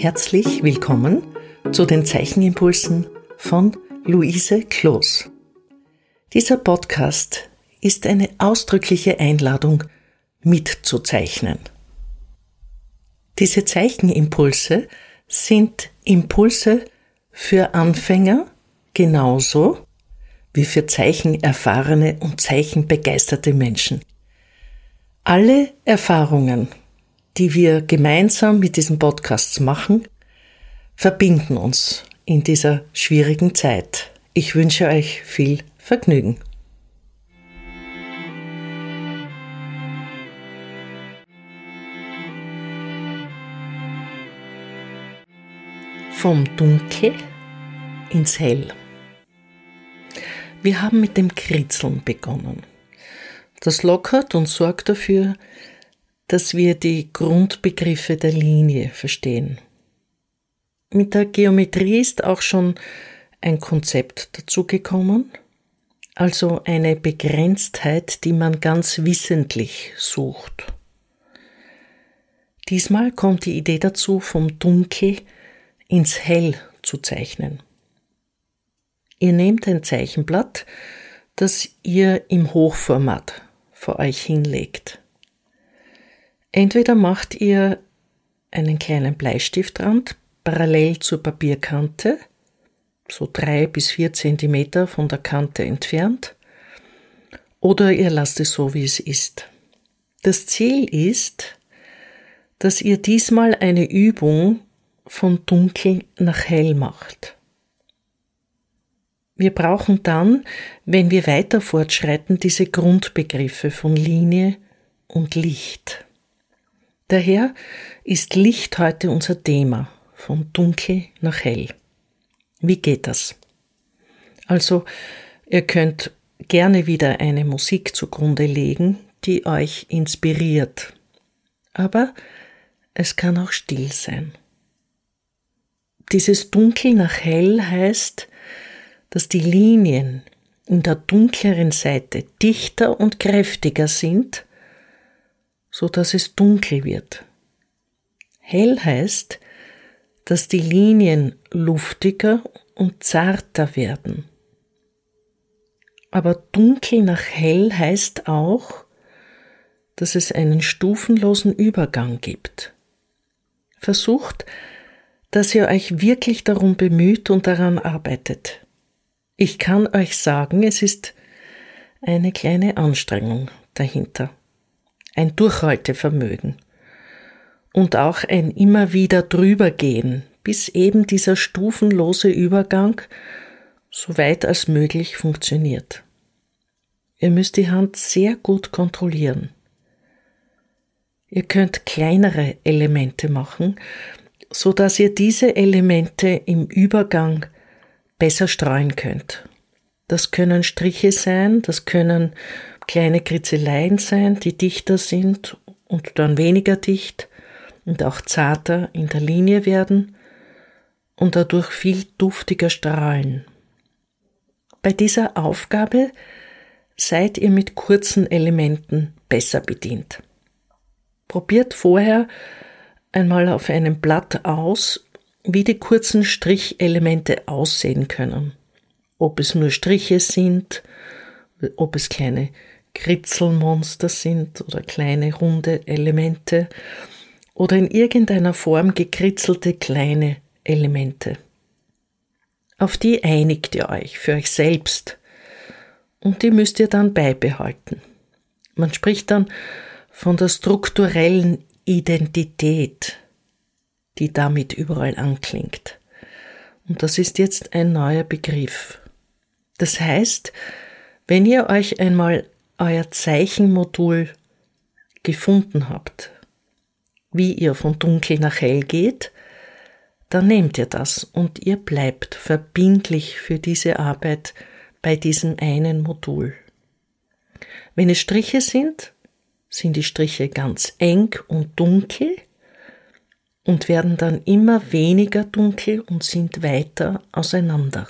Herzlich willkommen zu den Zeichenimpulsen von Luise Kloß. Dieser Podcast ist eine ausdrückliche Einladung, mitzuzeichnen. Diese Zeichenimpulse sind Impulse für Anfänger genauso wie für zeichenerfahrene und zeichenbegeisterte Menschen. Alle Erfahrungen, die wir gemeinsam mit diesen Podcasts machen, verbinden uns in dieser schwierigen Zeit. Ich wünsche euch viel Vergnügen. Vom Dunkel ins Hell. Wir haben mit dem Kritzeln begonnen. Das lockert und sorgt dafür, dass wir die Grundbegriffe der Linie verstehen. Mit der Geometrie ist auch schon ein Konzept dazugekommen, also eine Begrenztheit, die man ganz wissentlich sucht. Diesmal kommt die Idee dazu, vom Dunkel ins Hell zu zeichnen. Ihr nehmt ein Zeichenblatt, das ihr im Hochformat vor euch hinlegt. Entweder macht ihr einen kleinen Bleistiftrand parallel zur Papierkante, so drei bis vier Zentimeter von der Kante entfernt, oder ihr lasst es so, wie es ist. Das Ziel ist, dass ihr diesmal eine Übung von dunkel nach hell macht. Wir brauchen dann, wenn wir weiter fortschreiten, diese Grundbegriffe von Linie und Licht. Daher ist Licht heute unser Thema, von dunkel nach hell. Wie geht das? Also, ihr könnt gerne wieder eine Musik zugrunde legen, die euch inspiriert. Aber es kann auch still sein. Dieses Dunkel nach hell heißt, dass die Linien in der dunkleren Seite dichter und kräftiger sind, so dass es dunkel wird. Hell heißt, dass die Linien luftiger und zarter werden. Aber dunkel nach hell heißt auch, dass es einen stufenlosen Übergang gibt. Versucht, dass ihr euch wirklich darum bemüht und daran arbeitet. Ich kann euch sagen, es ist eine kleine Anstrengung dahinter, ein Durchhaltevermögen und auch ein immer wieder drübergehen, bis eben dieser stufenlose Übergang so weit als möglich funktioniert. Ihr müsst die Hand sehr gut kontrollieren. Ihr könnt kleinere Elemente machen, so dass ihr diese Elemente im Übergang besser streuen könnt. Das können Striche sein, das können kleine Kritzeleien sein, die dichter sind und dann weniger dicht und auch zarter in der Linie werden und dadurch viel duftiger strahlen. Bei dieser Aufgabe seid ihr mit kurzen Elementen besser bedient. Probiert vorher einmal auf einem Blatt aus, wie die kurzen Strichelemente aussehen können. Ob es nur Striche sind, ob es kleine Kritzelmonster sind oder kleine runde Elemente oder in irgendeiner Form gekritzelte kleine Elemente. Auf die einigt ihr euch für euch selbst und die müsst ihr dann beibehalten. Man spricht dann von der strukturellen Identität, die damit überall anklingt. Und das ist jetzt ein neuer Begriff. Das heißt, wenn ihr euch einmal euer Zeichenmodul gefunden habt, wie ihr von dunkel nach hell geht, dann nehmt ihr das und ihr bleibt verbindlich für diese Arbeit bei diesem einen Modul. Wenn es Striche sind, sind die Striche ganz eng und dunkel und werden dann immer weniger dunkel und sind weiter auseinander.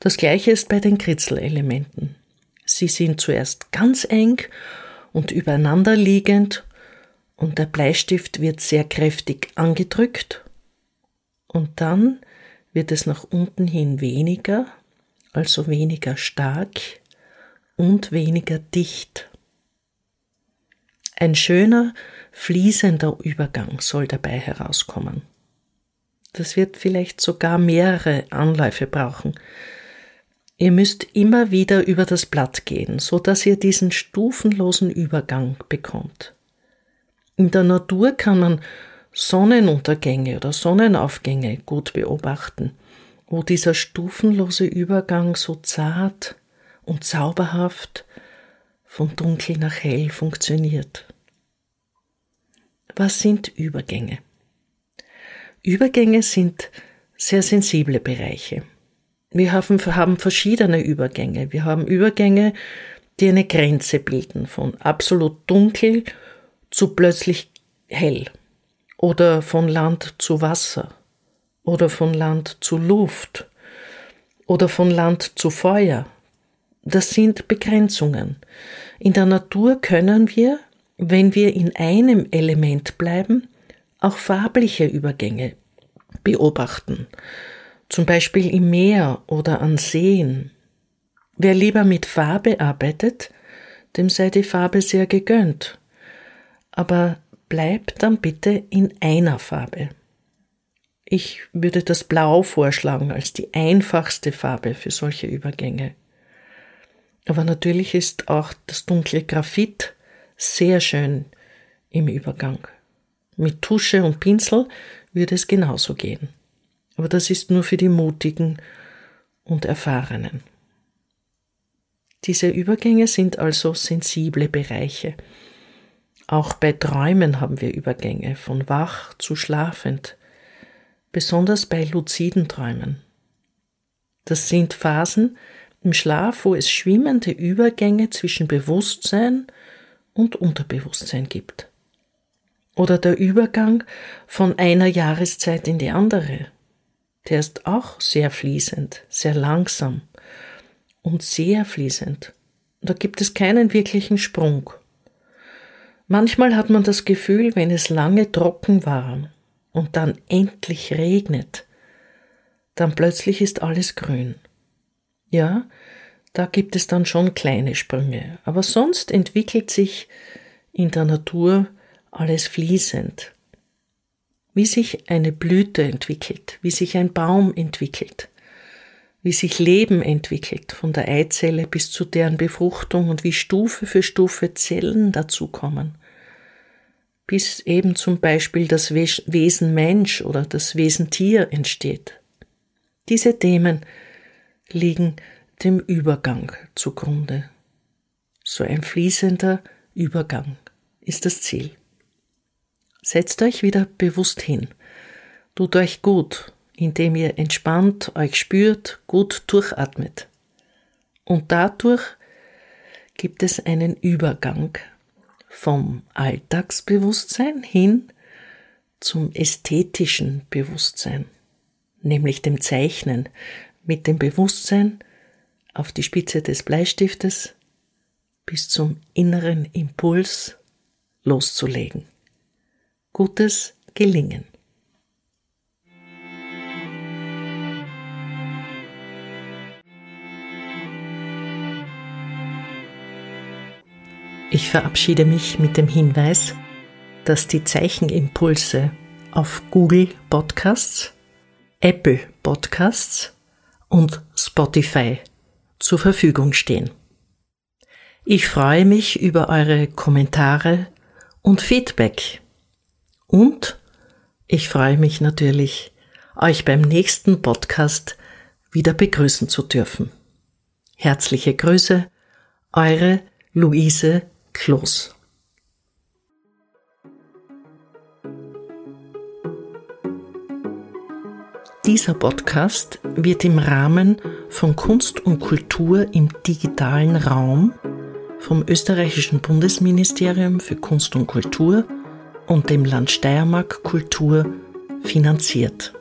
Das gleiche ist bei den Kritzelelementen. Sie sind zuerst ganz eng und übereinander liegend und der Bleistift wird sehr kräftig angedrückt und dann wird es nach unten hin weniger, also weniger stark und weniger dicht. Ein schöner, fließender Übergang soll dabei herauskommen. Das wird vielleicht sogar mehrere Anläufe brauchen. Ihr müsst immer wieder über das Blatt gehen, so dass ihr diesen stufenlosen Übergang bekommt. In der Natur kann man Sonnenuntergänge oder Sonnenaufgänge gut beobachten, wo dieser stufenlose Übergang so zart und zauberhaft von dunkel nach hell funktioniert. Was sind Übergänge? Übergänge sind sehr sensible Bereiche. Wir haben, verschiedene Übergänge. Wir haben Übergänge, die eine Grenze bilden von absolut dunkel zu plötzlich hell oder von Land zu Wasser oder von Land zu Luft oder von Land zu Feuer. Das sind Begrenzungen. In der Natur können wir, wenn wir in einem Element bleiben, auch farbliche Übergänge beobachten, zum Beispiel im Meer oder an Seen. Wer lieber mit Farbe arbeitet, dem sei die Farbe sehr gegönnt. Aber bleib dann bitte in einer Farbe. Ich würde das Blau vorschlagen als die einfachste Farbe für solche Übergänge. Aber natürlich ist auch das dunkle Graphit sehr schön im Übergang. Mit Tusche und Pinsel würde es genauso gehen. Aber das ist nur für die Mutigen und Erfahrenen. Diese Übergänge sind also sensible Bereiche. Auch bei Träumen haben wir Übergänge von wach zu schlafend, besonders bei luziden Träumen. Das sind Phasen im Schlaf, wo es schwimmende Übergänge zwischen Bewusstsein und Unterbewusstsein gibt oder der Übergang von einer Jahreszeit in die andere. Der ist auch sehr fließend, sehr langsam und sehr fließend. Da gibt es keinen wirklichen Sprung. Manchmal hat man das Gefühl, wenn es lange trocken war und dann endlich regnet, dann plötzlich ist alles grün. Ja, da gibt es dann schon kleine Sprünge, aber sonst entwickelt sich in der Natur alles fließend. Wie sich eine Blüte entwickelt, wie sich ein Baum entwickelt, wie sich Leben entwickelt von der Eizelle bis zu deren Befruchtung und wie Stufe für Stufe Zellen dazukommen, bis eben zum Beispiel das Wesen Mensch oder das Wesen Tier entsteht. Diese Themen liegen dem Übergang zugrunde. So ein fließender Übergang ist das Ziel. Setzt euch wieder bewusst hin. Tut euch gut, indem ihr entspannt euch spürt, gut durchatmet. Und dadurch gibt es einen Übergang vom Alltagsbewusstsein hin zum ästhetischen Bewusstsein, nämlich dem Zeichnen mit dem Bewusstsein auf die Spitze des Bleistiftes bis zum inneren Impuls loszulegen gutes Gelingen. Ich verabschiede mich mit dem Hinweis, dass die Zeichenimpulse auf Google Podcasts, Apple Podcasts und Spotify zur Verfügung stehen. Ich freue mich über eure Kommentare und Feedback und ich freue mich natürlich, euch beim nächsten Podcast wieder begrüßen zu dürfen. Herzliche Grüße, eure Luise Kloß. Dieser Podcast wird im Rahmen von Kunst und Kultur im digitalen Raum vom österreichischen Bundesministerium für Kunst und Kultur und dem Land Steiermark Kultur finanziert.